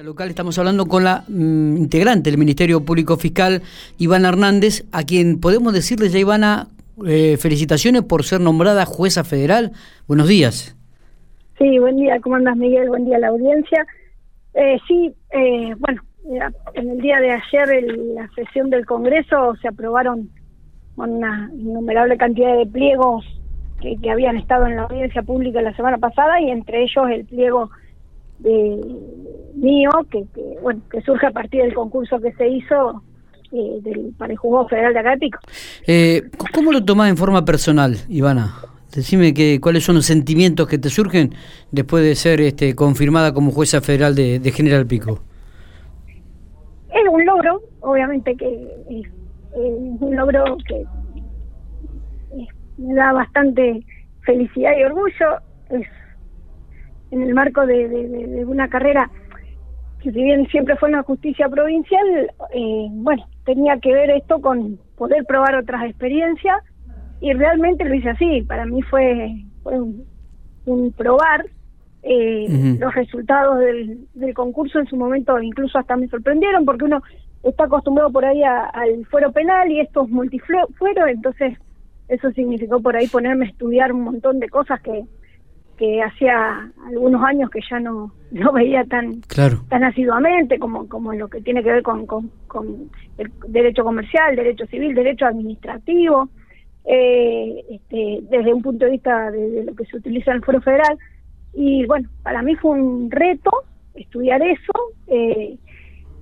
Local estamos hablando con la mm, integrante del Ministerio Público Fiscal, Ivana Hernández, a quien podemos decirle ya, Ivana, eh, felicitaciones por ser nombrada jueza federal. Buenos días. Sí, buen día, ¿cómo andas Miguel? Buen día a la audiencia. Eh, sí, eh, bueno, en el día de ayer en la sesión del Congreso se aprobaron una innumerable cantidad de pliegos que, que habían estado en la audiencia pública la semana pasada y entre ellos el pliego de mío, que, bueno, que surge a partir del concurso que se hizo eh, del, para el Juzgado Federal de acá eh, ¿Cómo lo tomás en forma personal, Ivana? Decime que, cuáles son los sentimientos que te surgen después de ser este, confirmada como jueza federal de, General Pico. Es un logro, obviamente que es, un logro que me da bastante felicidad y orgullo. Es en el marco de una carrera que si bien siempre fue una justicia provincial, eh, bueno, tenía que ver esto con poder probar otras experiencias y realmente lo hice así. Para mí fue, un, probar eh, los resultados del, concurso en su momento, incluso hasta me sorprendieron porque uno está acostumbrado por ahí al fuero penal y estos multifueros, entonces eso significó por ahí ponerme a estudiar un montón de cosas que que hacía algunos años que ya no, no veía tan tan asiduamente como, como lo que tiene que ver con, con, el derecho comercial, derecho civil, derecho administrativo, eh, este, desde un punto de vista de, lo que se utiliza en el Foro Federal. Y bueno, para mí fue un reto estudiar eso eh,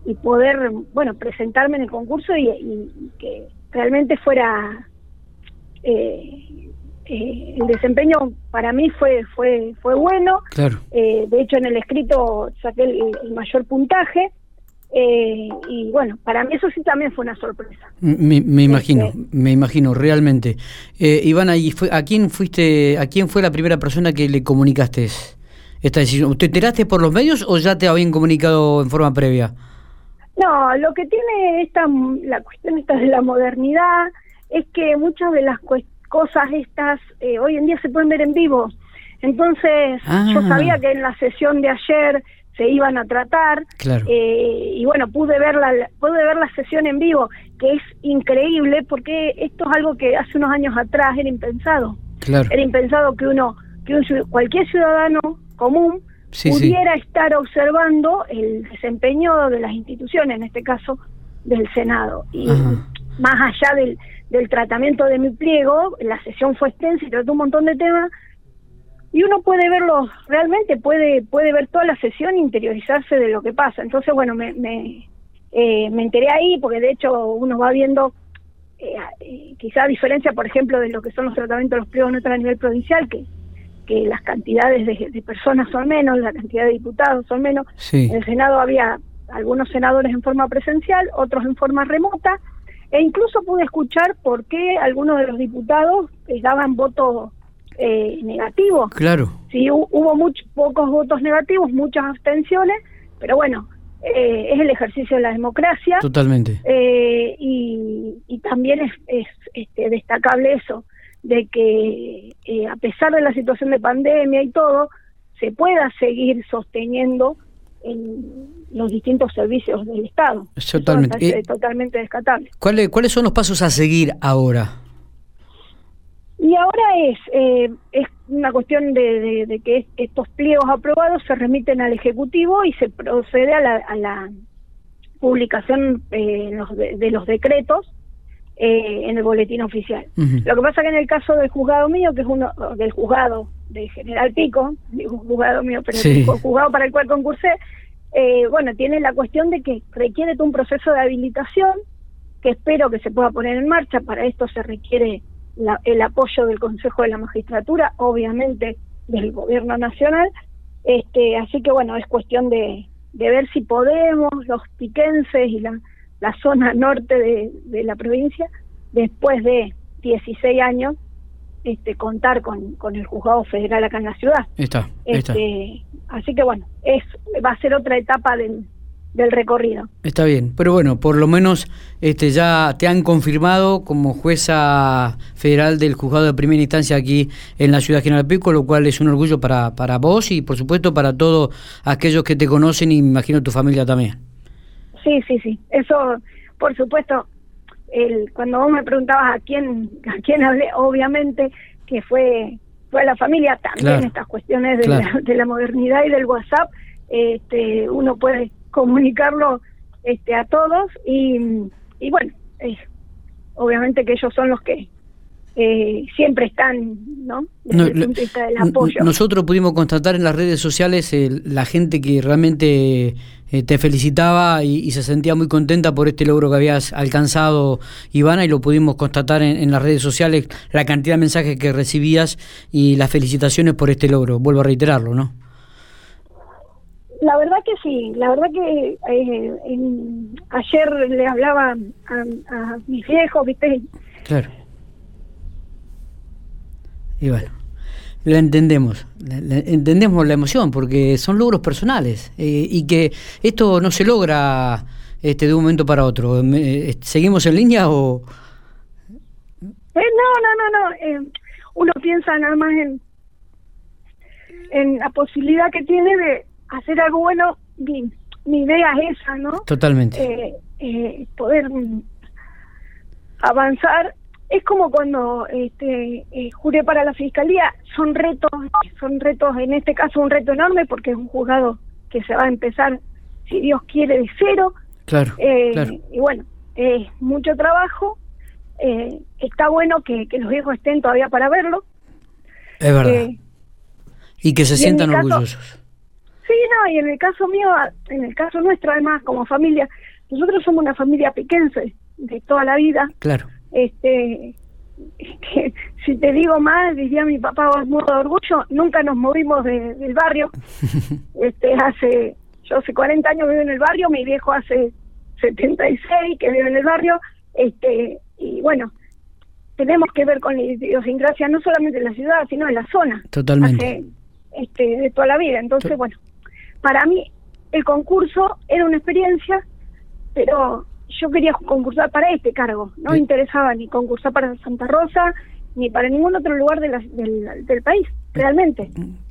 y poder, bueno, presentarme en el concurso y, y que realmente fuera eh, eh, el desempeño para mí fue fue fue bueno. Claro. Eh, de hecho, en el escrito saqué el, mayor puntaje. Eh, y bueno, para mí eso sí también fue una sorpresa. Me, imagino, este, me imagino, realmente. Ivana, ¿y fue, a quién fuiste, a quién fue la primera persona que le comunicaste esta decisión? ¿Te enteraste por los medios o ya te habían comunicado en forma previa? No, lo que tiene esta la cuestión esta de la modernidad es que muchas de las cuestiones cosas estas eh, hoy en día se pueden ver en vivo. Entonces, yo ah. sabía que en la sesión de ayer se iban a tratar eh, y bueno, pude ver, la, pude ver la sesión en vivo, que es increíble porque esto es algo que hace unos años atrás era impensado. Era impensado que uno, que un, cualquier ciudadano común pudiera estar observando el desempeño de las instituciones, en este caso del Senado. Y más allá del, del tratamiento de mi pliego, la sesión fue extensa y trató un montón de temas, y uno puede verlo, realmente puede, puede ver toda la sesión e interiorizarse de lo que pasa. Entonces, bueno, me, me, eh, me enteré ahí, porque de hecho uno va viendo, eh, eh, quizá a diferencia, por ejemplo, de lo que son los tratamientos de los pliegos a nivel provincial, que, que las cantidades de, personas son menos, la cantidad de diputados son menos. En el Senado había algunos senadores en forma presencial, otros en forma remota, e incluso pude escuchar por qué algunos de los diputados eh, daban votos eh, negativos. Claro. Sí, hubo muchos pocos votos negativos, muchas abstenciones, pero bueno, eh, es el ejercicio de la democracia. Totalmente. Eh, y, y, también es, es este, destacable eso, de que a pesar de la situación de pandemia y todo, se pueda seguir sosteniendo en los distintos servicios del Estado. Totalmente. Eh, totalmente descatable. ¿Cuáles, ¿Cuáles son los pasos a seguir ahora? Y ahora es, eh, es una cuestión de, que estos pliegos aprobados se remiten al Ejecutivo y se procede a la, a la publicación eh, de, los decretos en el boletín oficial. Lo que pasa que en el caso del juzgado mío, que es uno del juzgado de General Pico, digo juzgado mío, pero el juzgado para el cual concursé, eh, bueno, tiene la cuestión de que requiere un proceso de habilitación que espero que se pueda poner en marcha. Para esto se requiere el apoyo del Consejo de la Magistratura, obviamente del Gobierno Nacional. Este, así que bueno, es cuestión de, ver si podemos, los piquenses y la, la zona norte de, de la provincia, después de 16 años, este, contar con, con el juzgado federal acá en la ciudad. Está, este, Así que bueno, es va a ser otra etapa de, del recorrido. Está bien, pero bueno, por lo menos este ya te han confirmado como jueza federal del juzgado de primera instancia aquí en la ciudad General Pico, lo cual es un orgullo para, para vos y por supuesto para todos aquellos que te conocen y imagino tu familia también. Sí, sí, sí, eso por supuesto, el, cuando vos me preguntabas a quién, a quién hablé, obviamente que fue, fue la familia, también estas cuestiones de, la, de la modernidad y del WhatsApp, este, uno puede comunicarlo este, a todos y, y bueno, obviamente que ellos son los que eh, siempre están, ¿no? Desde el punto de vista del apoyo. Nosotros pudimos constatar en las redes sociales la gente que realmente eh, te felicitaba y, se sentía muy contenta por este logro que habías alcanzado, Ivana, y lo pudimos constatar en, en, las redes sociales, la cantidad de mensajes que recibías y las felicitaciones por este logro. Vuelvo a reiterarlo, ¿no? La verdad que sí, la verdad que eh, ayer le hablaba a, mis viejos, ¿viste? Claro. Y bueno, la entendemos, entendemos la emoción porque son logros personales eh, y que esto no se logra este de un momento para otro. Eh, ¿Seguimos en línea o...? no, no, no, no. uno piensa nada más en, en la posibilidad que tiene de hacer algo bueno, mi, mi idea es esa, ¿no? Totalmente. Eh, eh, poder avanzar. Es como cuando este, eh, juré para la fiscalía, son retos, son retos, en este caso un reto enorme porque es un juzgado que se va a empezar, si Dios quiere, de cero. Claro. Y bueno, es mucho trabajo. está bueno que, que, los viejos estén todavía para verlo. Es verdad. y que se sientan orgullosos. Sí, no, y en el caso mío, en el caso nuestro además como familia, nosotros somos una familia piquense de toda la vida. Claro. Este, que, si te digo más, diría mi papá muerto de orgullo, nunca nos movimos del barrio. este, hace, yo hace 40 años vivo en el barrio, mi viejo hace 76 que vive en el barrio, este, y bueno, tenemos que ver con la idiosincrasia no solamente en la ciudad, sino en la zona. Totalmente. este, de toda la vida. Entonces, bueno, para mí el concurso era una experiencia, pero yo quería concursar para este cargo, no me interesaba ni concursar para Santa Rosa ni para ningún otro lugar de del, del país, realmente.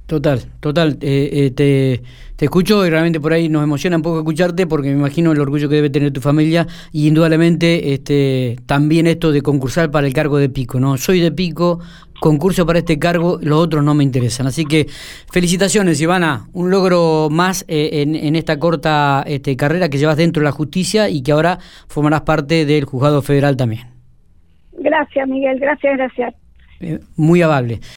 Total, total. Eh, eh, te, te escucho y realmente por ahí nos emociona un poco escucharte porque me imagino el orgullo que debe tener tu familia y indudablemente este, también esto de concursar para el cargo de Pico. no Soy de Pico, concurso para este cargo, los otros no me interesan. Así que felicitaciones, Ivana. Un logro más eh, en, en, esta corta este, carrera que llevas dentro de la justicia y que ahora formarás parte del juzgado federal también. Gracias, Miguel. Gracias, gracias. muy amable.